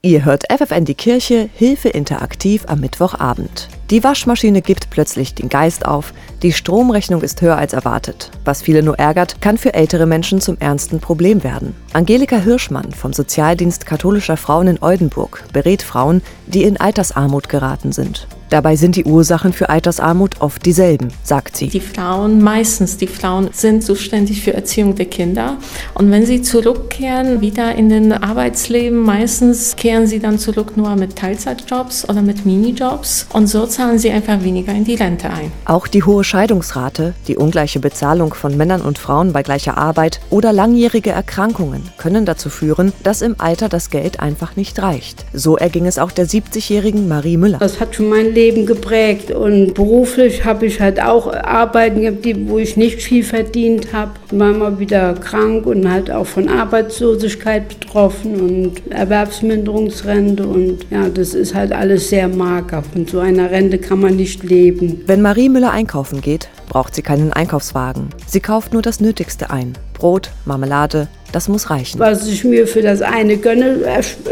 Ihr hört FFN die Kirche Hilfe interaktiv am Mittwochabend. Die Waschmaschine gibt plötzlich den Geist auf, die Stromrechnung ist höher als erwartet. Was viele nur ärgert, kann für ältere Menschen zum ernsten Problem werden. Angelika Hirschmann vom Sozialdienst katholischer Frauen in Oldenburg berät Frauen, die in Altersarmut geraten sind. Dabei sind die Ursachen für Altersarmut oft dieselben, sagt sie. Die Frauen, meistens die Frauen, sind zuständig für Erziehung der Kinder. Und wenn sie zurückkehren, wieder in den Arbeitsleben, meistens kehren sie dann zurück nur mit Teilzeitjobs oder mit Minijobs. Und so zahlen sie einfach weniger in die Rente ein. Auch die hohe Scheidungsrate, die ungleiche Bezahlung von Männern und Frauen bei gleicher Arbeit oder langjährige Erkrankungen können dazu führen, dass im Alter das Geld einfach nicht reicht. So erging es auch der 70-jährigen Marie Müller. Das hat schon mein Leben geprägt und beruflich habe ich halt auch Arbeiten gehabt, wo ich nicht viel verdient habe. War mal wieder krank und halt auch von Arbeitslosigkeit betroffen und Erwerbsminderungsrente und ja, das ist halt alles sehr mager. Von so einer Rente kann man nicht leben. Wenn Marie Müller einkaufen geht, braucht sie keinen Einkaufswagen. Sie kauft nur das Nötigste ein. Brot, Marmelade, das muss reichen. Was ich mir für das eine gönne,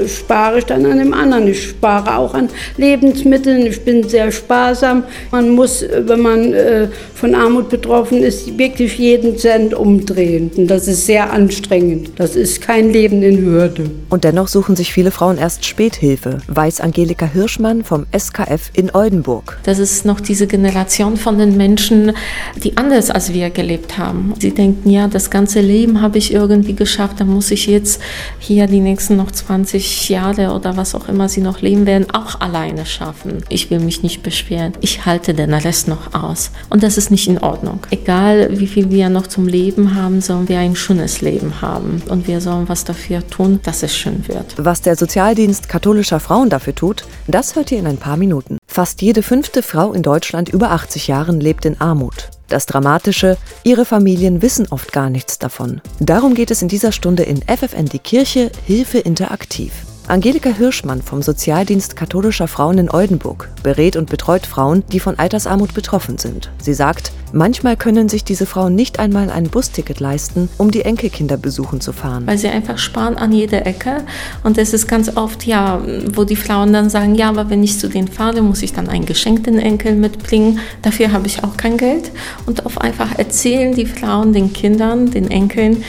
spare ich dann an dem anderen. Ich spare auch an Lebensmitteln. Ich bin sehr sparsam. Man muss, wenn man äh, von Armut betroffen ist, wirklich jeden Cent umdrehen. Und das ist sehr anstrengend. Das ist kein Leben in Würde. Und dennoch suchen sich viele Frauen erst Späthilfe, weiß Angelika Hirschmann vom SKF in Oldenburg. Das ist noch diese Generation von den Menschen, die anders als wir gelebt haben. Sie denken, ja, das ganze Leben habe ich irgendwie geschafft, dann muss ich jetzt hier die nächsten noch 20 Jahre oder was auch immer sie noch leben werden, auch alleine schaffen. Ich will mich nicht beschweren. Ich halte den Rest noch aus. Und das ist nicht in Ordnung. Egal, wie viel wir noch zum Leben haben, sollen wir ein schönes Leben haben. Und wir sollen was dafür tun, dass es schön wird. Was der Sozialdienst katholischer Frauen dafür tut, das hört ihr in ein paar Minuten. Fast jede fünfte Frau in Deutschland über 80 Jahren lebt in Armut. Das Dramatische, ihre Familien wissen oft gar nichts davon. Darum geht es in dieser Stunde in FFN die Kirche Hilfe interaktiv. Angelika Hirschmann vom Sozialdienst katholischer Frauen in Oldenburg berät und betreut Frauen, die von Altersarmut betroffen sind. Sie sagt, manchmal können sich diese Frauen nicht einmal ein Busticket leisten, um die Enkelkinder besuchen zu fahren. Weil sie einfach sparen an jeder Ecke. Und es ist ganz oft, ja, wo die Frauen dann sagen, ja, aber wenn ich zu denen fahre, muss ich dann ein Geschenk den Enkeln mitbringen. Dafür habe ich auch kein Geld. Und oft einfach erzählen die Frauen den Kindern, den Enkeln,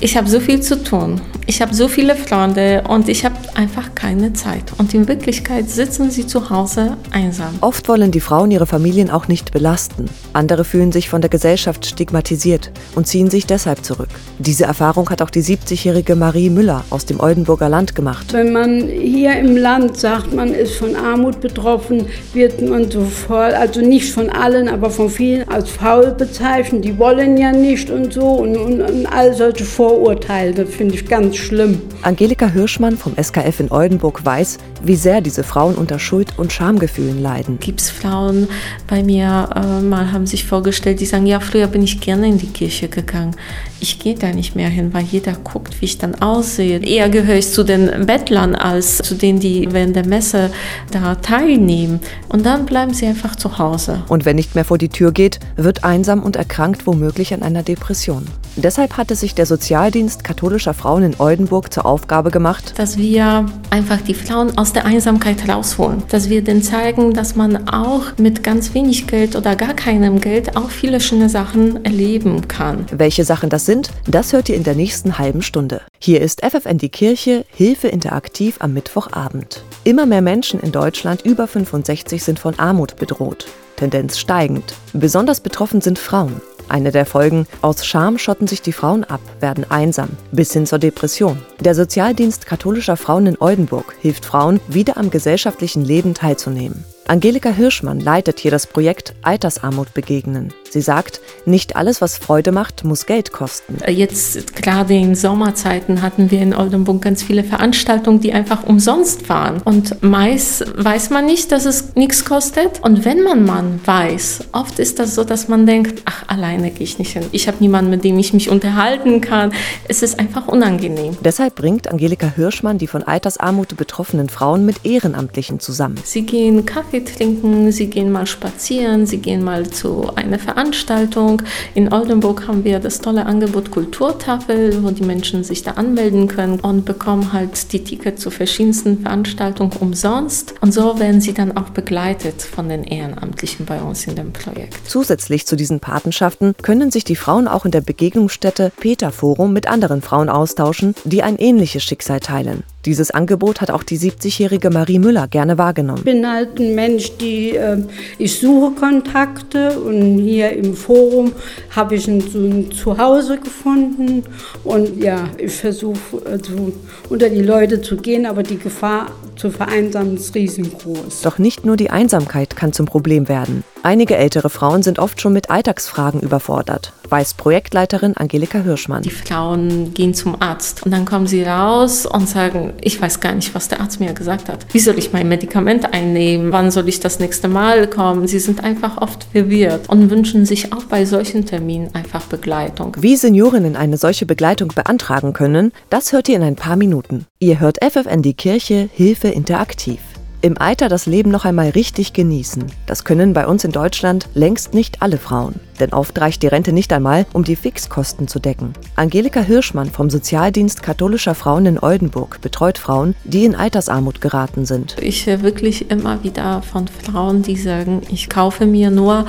ich habe so viel zu tun. Ich habe so viele Freunde und ich habe einfach keine Zeit. Und in Wirklichkeit sitzen sie zu Hause einsam. Oft wollen die Frauen ihre Familien auch nicht belasten. Andere fühlen sich von der Gesellschaft stigmatisiert und ziehen sich deshalb zurück. Diese Erfahrung hat auch die 70-jährige Marie Müller aus dem Oldenburger Land gemacht. Wenn man hier im Land sagt, man ist von Armut betroffen, wird man sofort, also nicht von allen, aber von vielen als faul bezeichnet. Die wollen ja nicht und so und, und, und all solche Vorurteile Vorurteil. Das finde ich ganz schlimm. Angelika Hirschmann vom SKF in Oldenburg weiß, wie sehr diese Frauen unter Schuld- und Schamgefühlen leiden. Gibt es Frauen bei mir, äh, mal haben sich vorgestellt, die sagen, ja, früher bin ich gerne in die Kirche gegangen. Ich gehe da nicht mehr hin, weil jeder guckt, wie ich dann aussehe. Eher gehöre ich zu den Bettlern als zu denen, die während der Messe da teilnehmen. Und dann bleiben sie einfach zu Hause. Und wenn nicht mehr vor die Tür geht, wird einsam und erkrankt womöglich an einer Depression. Deshalb hatte sich der Sozialdienst katholischer Frauen in Oldenburg zur Aufgabe gemacht, dass wir einfach die Frauen aus der Einsamkeit rausholen. Dass wir denen zeigen, dass man auch mit ganz wenig Geld oder gar keinem Geld auch viele schöne Sachen erleben kann. Welche Sachen das sind, das hört ihr in der nächsten halben Stunde. Hier ist FFN die Kirche, Hilfe interaktiv am Mittwochabend. Immer mehr Menschen in Deutschland über 65 sind von Armut bedroht. Tendenz steigend. Besonders betroffen sind Frauen. Eine der Folgen, aus Scham schotten sich die Frauen ab, werden einsam, bis hin zur Depression. Der Sozialdienst katholischer Frauen in Oldenburg hilft Frauen, wieder am gesellschaftlichen Leben teilzunehmen. Angelika Hirschmann leitet hier das Projekt Altersarmut begegnen. Sie sagt, nicht alles, was Freude macht, muss Geld kosten. Jetzt gerade in Sommerzeiten hatten wir in Oldenburg ganz viele Veranstaltungen, die einfach umsonst waren. Und meist weiß man nicht, dass es nichts kostet. Und wenn man man weiß, oft ist das so, dass man denkt, ach, alleine gehe ich nicht hin. Ich habe niemanden, mit dem ich mich unterhalten kann. Es ist einfach unangenehm. Deshalb bringt Angelika Hirschmann die von Altersarmut betroffenen Frauen mit Ehrenamtlichen zusammen. Sie gehen Kaffee Kaffee trinken, sie gehen mal spazieren, sie gehen mal zu einer Veranstaltung. In Oldenburg haben wir das tolle Angebot Kulturtafel, wo die Menschen sich da anmelden können und bekommen halt die Tickets zu verschiedensten Veranstaltungen umsonst. Und so werden sie dann auch begleitet von den Ehrenamtlichen bei uns in dem Projekt. Zusätzlich zu diesen Patenschaften können sich die Frauen auch in der Begegnungsstätte Peter Forum mit anderen Frauen austauschen, die ein ähnliches Schicksal teilen. Dieses Angebot hat auch die 70-jährige Marie Müller gerne wahrgenommen. Ich bin halt ein Mensch, die äh, ich suche Kontakte und hier im Forum habe ich ein, so ein Zuhause gefunden und ja, ich versuche also unter die Leute zu gehen, aber die Gefahr zu vereinsamen ist riesengroß. Doch nicht nur die Einsamkeit kann zum Problem werden. Einige ältere Frauen sind oft schon mit Alltagsfragen überfordert, weiß Projektleiterin Angelika Hirschmann. Die Frauen gehen zum Arzt und dann kommen sie raus und sagen, ich weiß gar nicht, was der Arzt mir gesagt hat. Wie soll ich mein Medikament einnehmen? Wann soll ich das nächste Mal kommen? Sie sind einfach oft verwirrt und wünschen sich auch bei solchen Terminen einfach Begleitung. Wie Seniorinnen eine solche Begleitung beantragen können, das hört ihr in ein paar Minuten. Ihr hört FFN die Kirche Hilfe interaktiv. Im Alter das Leben noch einmal richtig genießen. Das können bei uns in Deutschland längst nicht alle Frauen. Denn oft reicht die Rente nicht einmal, um die Fixkosten zu decken. Angelika Hirschmann vom Sozialdienst katholischer Frauen in Oldenburg betreut Frauen, die in Altersarmut geraten sind. Ich höre wirklich immer wieder von Frauen, die sagen, ich kaufe mir nur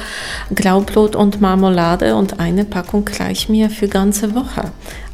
Graubrot und Marmelade und eine Packung reicht mir für ganze Woche.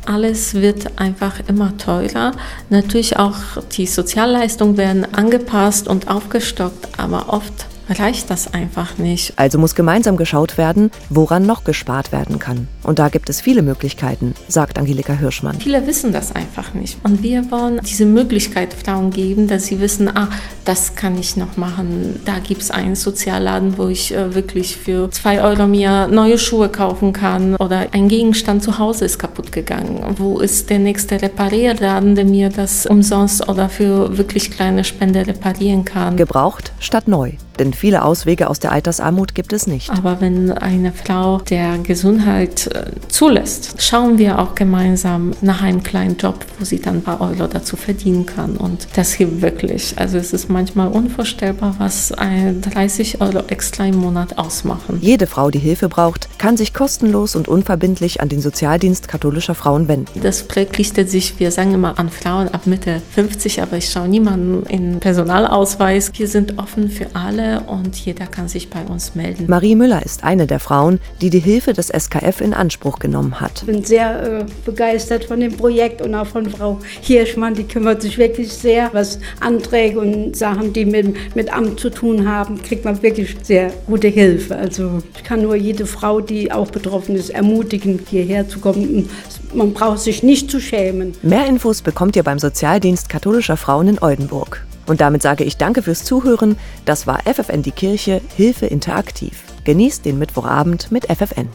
Alles wird einfach immer teurer. Natürlich auch die Sozialleistungen werden angepasst und aufgestockt, aber oft reicht das einfach nicht. Also muss gemeinsam geschaut werden, woran noch gespart werden kann. Und da gibt es viele Möglichkeiten, sagt Angelika Hirschmann. Viele wissen das einfach nicht. Und wir wollen diese Möglichkeit Frauen geben, dass sie wissen, ah, das kann ich noch machen. Da gibt es einen Sozialladen, wo ich äh, wirklich für zwei Euro mir neue Schuhe kaufen kann. Oder ein Gegenstand zu Hause ist kaputt gegangen. Wo ist der nächste Reparierladen, der mir das umsonst oder für wirklich kleine Spende reparieren kann? Gebraucht statt neu. Denn viele Auswege aus der Altersarmut gibt es nicht. Aber wenn eine Frau der Gesundheit äh, zulässt, schauen wir auch gemeinsam nach einem kleinen Job, wo sie dann ein paar Euro dazu verdienen kann. Und das hilft wirklich. Also es ist manchmal unvorstellbar, was 30 Euro extra im Monat ausmachen. Jede Frau, die Hilfe braucht, kann sich kostenlos und unverbindlich an den Sozialdienst katholischer Frauen wenden. Das Projekt richtet sich, wir sagen immer an Frauen ab Mitte 50, aber ich schaue niemanden in Personalausweis. Wir sind offen für alle und jeder kann sich bei uns melden. Marie Müller ist eine der Frauen, die die Hilfe des SKF in Anspruch genommen hat. Ich bin sehr äh, begeistert von dem Projekt und auch von Frau Hirschmann. Die kümmert sich wirklich sehr, was Anträge und Sachen, die mit, mit Amt zu tun haben, kriegt man wirklich sehr gute Hilfe. Also ich kann nur jede Frau, die auch betroffen ist, ermutigen, hierher zu kommen. Man braucht sich nicht zu schämen. Mehr Infos bekommt ihr beim Sozialdienst katholischer Frauen in Oldenburg. Und damit sage ich danke fürs Zuhören. Das war FFN die Kirche, Hilfe interaktiv. Genießt den Mittwochabend mit FFN.